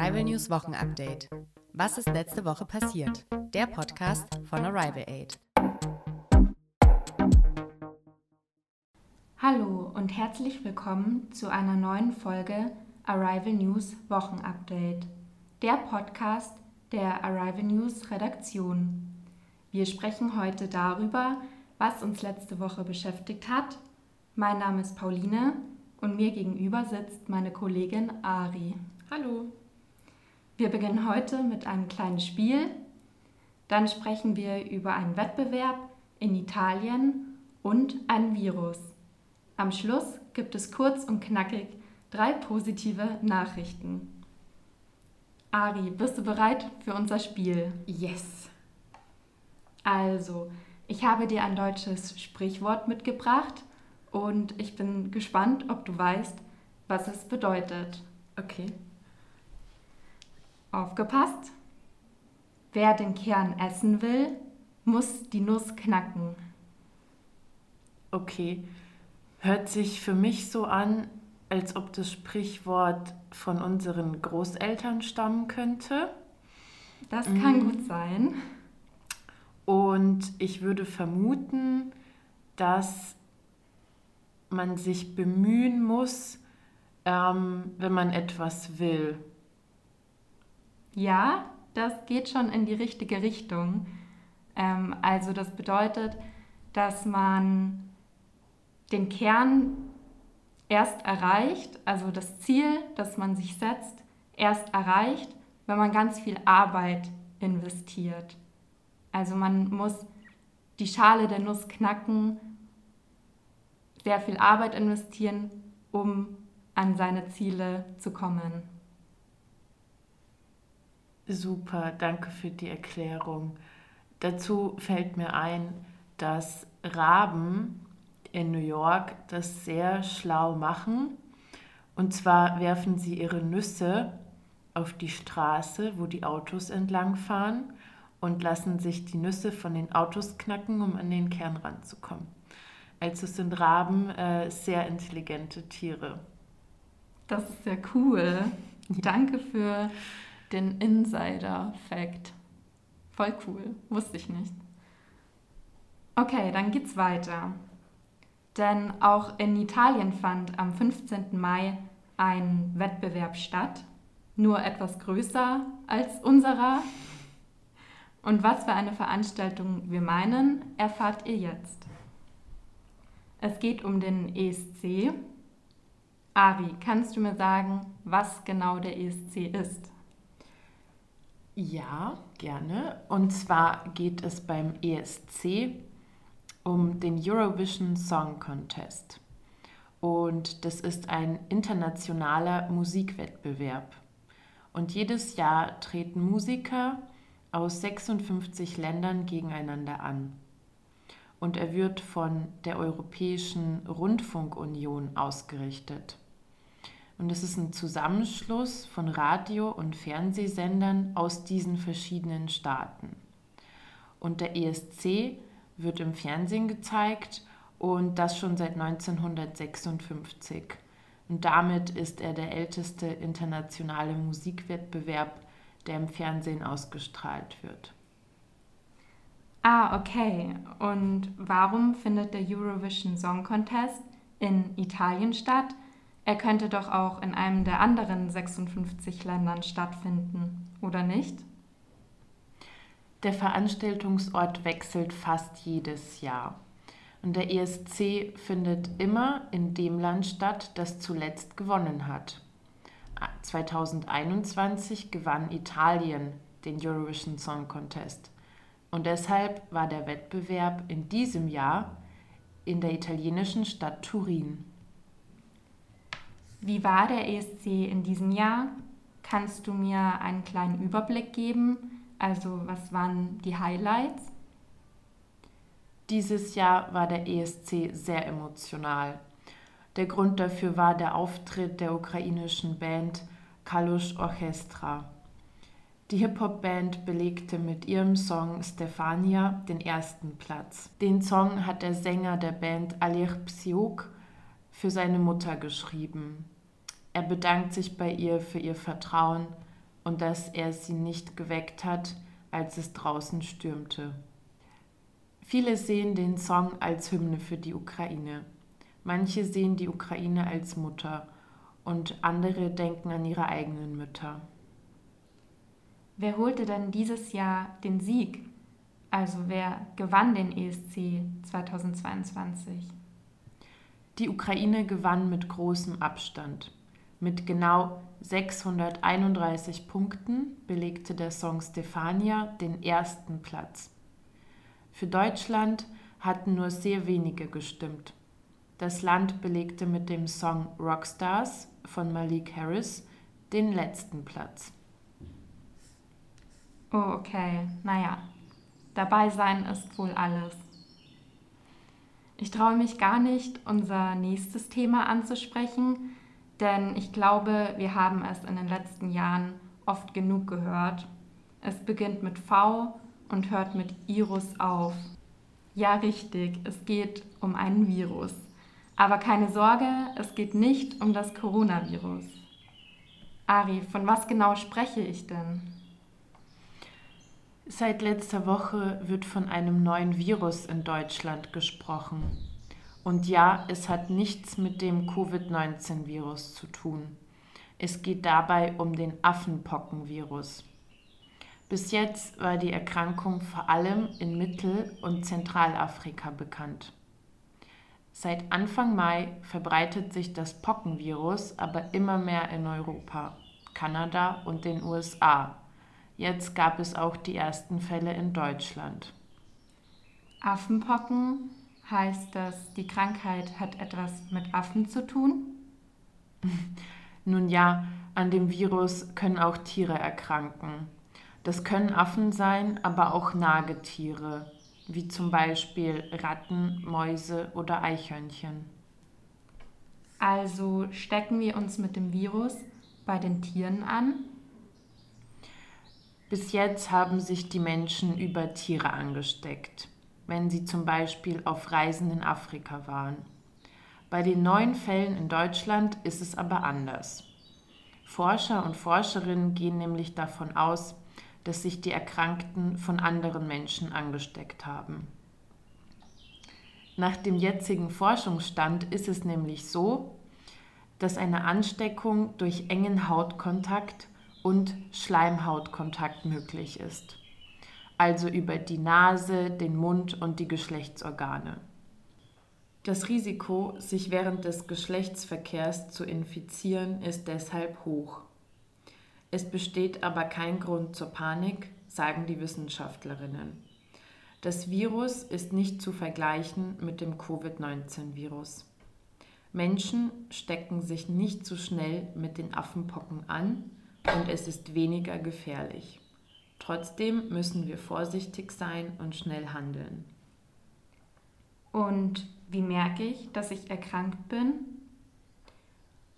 Arrival News Wochenupdate. Was ist letzte Woche passiert? Der Podcast von Arrival Aid. Hallo und herzlich willkommen zu einer neuen Folge Arrival News Wochenupdate. Der Podcast der Arrival News Redaktion. Wir sprechen heute darüber, was uns letzte Woche beschäftigt hat. Mein Name ist Pauline und mir gegenüber sitzt meine Kollegin Ari. Hallo. Wir beginnen heute mit einem kleinen Spiel. Dann sprechen wir über einen Wettbewerb in Italien und ein Virus. Am Schluss gibt es kurz und knackig drei positive Nachrichten. Ari, bist du bereit für unser Spiel? Yes. Also, ich habe dir ein deutsches Sprichwort mitgebracht und ich bin gespannt, ob du weißt, was es bedeutet. Okay. Aufgepasst! Wer den Kern essen will, muss die Nuss knacken. Okay. Hört sich für mich so an, als ob das Sprichwort von unseren Großeltern stammen könnte. Das kann mhm. gut sein. Und ich würde vermuten, dass man sich bemühen muss, ähm, wenn man etwas will. Ja, das geht schon in die richtige Richtung. Ähm, also das bedeutet, dass man den Kern erst erreicht, also das Ziel, das man sich setzt, erst erreicht, wenn man ganz viel Arbeit investiert. Also man muss die Schale der Nuss knacken, sehr viel Arbeit investieren, um an seine Ziele zu kommen. Super, danke für die Erklärung. Dazu fällt mir ein, dass Raben in New York das sehr schlau machen. Und zwar werfen sie ihre Nüsse auf die Straße, wo die Autos entlangfahren und lassen sich die Nüsse von den Autos knacken, um an den Kern ranzukommen. Also sind Raben äh, sehr intelligente Tiere. Das ist sehr cool. Danke für den Insider-Fact. Voll cool, wusste ich nicht. Okay, dann geht's weiter. Denn auch in Italien fand am 15. Mai ein Wettbewerb statt, nur etwas größer als unserer. Und was für eine Veranstaltung wir meinen, erfahrt ihr jetzt. Es geht um den ESC. Ari, kannst du mir sagen, was genau der ESC ist? Ja, gerne. Und zwar geht es beim ESC um den Eurovision Song Contest. Und das ist ein internationaler Musikwettbewerb. Und jedes Jahr treten Musiker aus 56 Ländern gegeneinander an. Und er wird von der Europäischen Rundfunkunion ausgerichtet. Und es ist ein Zusammenschluss von Radio- und Fernsehsendern aus diesen verschiedenen Staaten. Und der ESC wird im Fernsehen gezeigt und das schon seit 1956. Und damit ist er der älteste internationale Musikwettbewerb, der im Fernsehen ausgestrahlt wird. Ah, okay. Und warum findet der Eurovision Song Contest in Italien statt? Er könnte doch auch in einem der anderen 56 Ländern stattfinden, oder nicht? Der Veranstaltungsort wechselt fast jedes Jahr. Und der ESC findet immer in dem Land statt, das zuletzt gewonnen hat. 2021 gewann Italien den Eurovision Song Contest. Und deshalb war der Wettbewerb in diesem Jahr in der italienischen Stadt Turin. Wie war der ESC in diesem Jahr? Kannst du mir einen kleinen Überblick geben? Also was waren die Highlights? Dieses Jahr war der ESC sehr emotional. Der Grund dafür war der Auftritt der ukrainischen Band Kalush Orchestra. Die Hip-Hop-Band belegte mit ihrem Song Stefania den ersten Platz. Den Song hat der Sänger der Band Alir Psiuk für seine Mutter geschrieben. Er bedankt sich bei ihr für ihr Vertrauen und dass er sie nicht geweckt hat, als es draußen stürmte. Viele sehen den Song als Hymne für die Ukraine. Manche sehen die Ukraine als Mutter und andere denken an ihre eigenen Mütter. Wer holte denn dieses Jahr den Sieg? Also wer gewann den ESC 2022? Die Ukraine gewann mit großem Abstand. Mit genau 631 Punkten belegte der Song Stefania den ersten Platz. Für Deutschland hatten nur sehr wenige gestimmt. Das Land belegte mit dem Song Rockstars von Malik Harris den letzten Platz. Oh, okay. Naja, dabei sein ist wohl alles. Ich traue mich gar nicht, unser nächstes Thema anzusprechen, denn ich glaube, wir haben es in den letzten Jahren oft genug gehört. Es beginnt mit V und hört mit Irus auf. Ja, richtig, es geht um einen Virus. Aber keine Sorge, es geht nicht um das Coronavirus. Ari, von was genau spreche ich denn? Seit letzter Woche wird von einem neuen Virus in Deutschland gesprochen. Und ja, es hat nichts mit dem Covid-19-Virus zu tun. Es geht dabei um den Affenpockenvirus. Bis jetzt war die Erkrankung vor allem in Mittel- und Zentralafrika bekannt. Seit Anfang Mai verbreitet sich das Pockenvirus aber immer mehr in Europa, Kanada und den USA. Jetzt gab es auch die ersten Fälle in Deutschland. Affenpocken heißt das, die Krankheit hat etwas mit Affen zu tun? Nun ja, an dem Virus können auch Tiere erkranken. Das können Affen sein, aber auch Nagetiere, wie zum Beispiel Ratten, Mäuse oder Eichhörnchen. Also stecken wir uns mit dem Virus bei den Tieren an? Bis jetzt haben sich die Menschen über Tiere angesteckt, wenn sie zum Beispiel auf Reisen in Afrika waren. Bei den neuen Fällen in Deutschland ist es aber anders. Forscher und Forscherinnen gehen nämlich davon aus, dass sich die Erkrankten von anderen Menschen angesteckt haben. Nach dem jetzigen Forschungsstand ist es nämlich so, dass eine Ansteckung durch engen Hautkontakt und Schleimhautkontakt möglich ist, also über die Nase, den Mund und die Geschlechtsorgane. Das Risiko, sich während des Geschlechtsverkehrs zu infizieren, ist deshalb hoch. Es besteht aber kein Grund zur Panik, sagen die Wissenschaftlerinnen. Das Virus ist nicht zu vergleichen mit dem Covid-19-Virus. Menschen stecken sich nicht so schnell mit den Affenpocken an und es ist weniger gefährlich. Trotzdem müssen wir vorsichtig sein und schnell handeln. Und wie merke ich, dass ich erkrankt bin?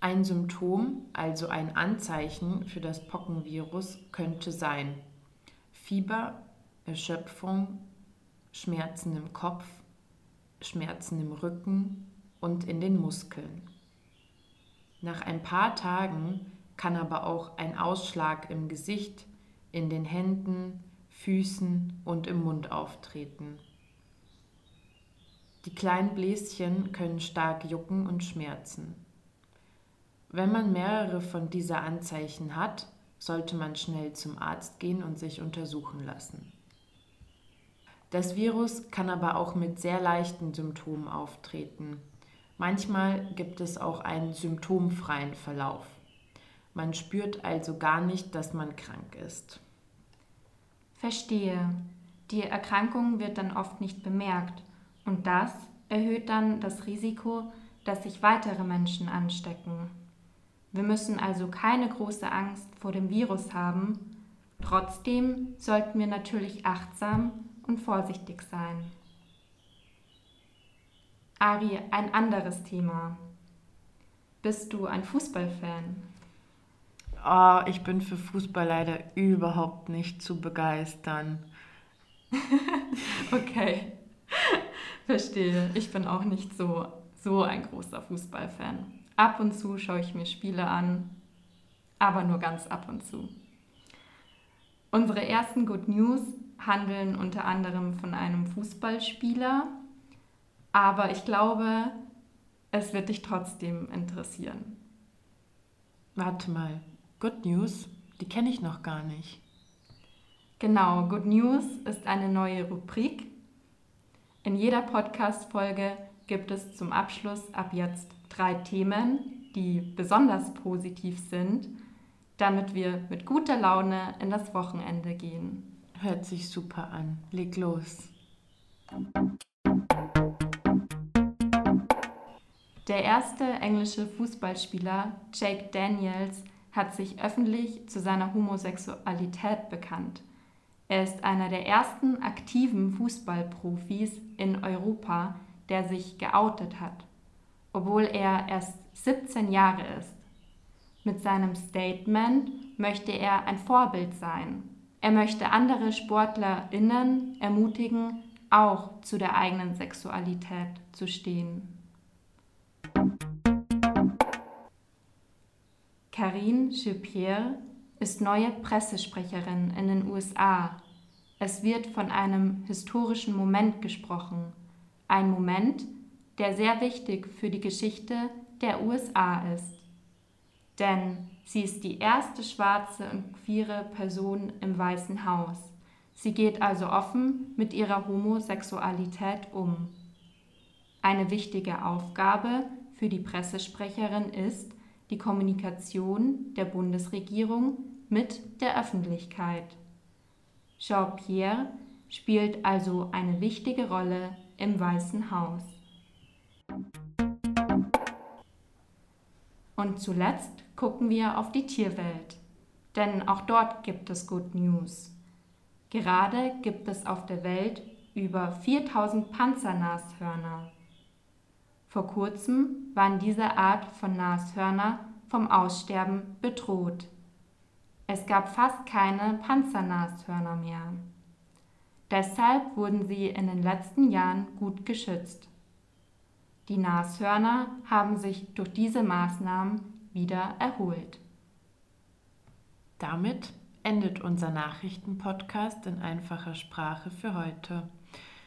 Ein Symptom, also ein Anzeichen für das Pockenvirus, könnte sein Fieber, Erschöpfung, Schmerzen im Kopf, Schmerzen im Rücken und in den Muskeln. Nach ein paar Tagen kann aber auch ein Ausschlag im Gesicht, in den Händen, Füßen und im Mund auftreten. Die kleinen Bläschen können stark jucken und schmerzen. Wenn man mehrere von dieser Anzeichen hat, sollte man schnell zum Arzt gehen und sich untersuchen lassen. Das Virus kann aber auch mit sehr leichten Symptomen auftreten. Manchmal gibt es auch einen symptomfreien Verlauf. Man spürt also gar nicht, dass man krank ist. Verstehe. Die Erkrankung wird dann oft nicht bemerkt und das erhöht dann das Risiko, dass sich weitere Menschen anstecken. Wir müssen also keine große Angst vor dem Virus haben. Trotzdem sollten wir natürlich achtsam und vorsichtig sein. Ari, ein anderes Thema. Bist du ein Fußballfan? Oh, ich bin für Fußball leider überhaupt nicht zu begeistern. okay, verstehe. Ich bin auch nicht so, so ein großer Fußballfan. Ab und zu schaue ich mir Spiele an, aber nur ganz ab und zu. Unsere ersten Good News handeln unter anderem von einem Fußballspieler, aber ich glaube, es wird dich trotzdem interessieren. Warte mal, Good News, die kenne ich noch gar nicht. Genau, Good News ist eine neue Rubrik. In jeder Podcast-Folge gibt es zum Abschluss ab jetzt drei Themen, die besonders positiv sind, damit wir mit guter Laune in das Wochenende gehen. Hört sich super an. Leg los. Der erste englische Fußballspieler Jake Daniels hat sich öffentlich zu seiner Homosexualität bekannt. Er ist einer der ersten aktiven Fußballprofis in Europa, der sich geoutet hat, obwohl er erst 17 Jahre ist. Mit seinem Statement möchte er ein Vorbild sein. Er möchte andere Sportlerinnen ermutigen, auch zu der eigenen Sexualität zu stehen. Karine Jean-Pierre ist neue Pressesprecherin in den USA. Es wird von einem historischen Moment gesprochen. Ein Moment, der sehr wichtig für die Geschichte der USA ist. Denn sie ist die erste schwarze und queere Person im Weißen Haus. Sie geht also offen mit ihrer Homosexualität um. Eine wichtige Aufgabe für die Pressesprecherin ist die Kommunikation der Bundesregierung mit der Öffentlichkeit. Jean-Pierre spielt also eine wichtige Rolle im Weißen Haus. Und zuletzt gucken wir auf die Tierwelt, denn auch dort gibt es Good News. Gerade gibt es auf der Welt über 4000 Panzernashörner. Vor kurzem waren diese Art von Nashörner vom Aussterben bedroht. Es gab fast keine Panzernashörner mehr. Deshalb wurden sie in den letzten Jahren gut geschützt. Die Nashörner haben sich durch diese Maßnahmen wieder erholt. Damit endet unser Nachrichtenpodcast in einfacher Sprache für heute.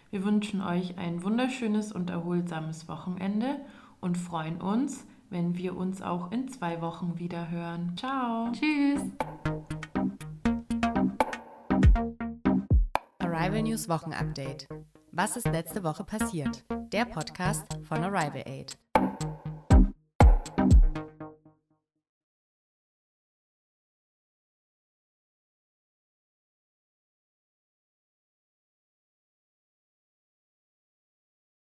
Wir wünschen euch ein wunderschönes und erholsames Wochenende und freuen uns, wenn wir uns auch in zwei Wochen wieder hören. Ciao. Tschüss. Arrival News Wochenupdate. Was ist letzte Woche passiert? Der Podcast von Arrival Aid.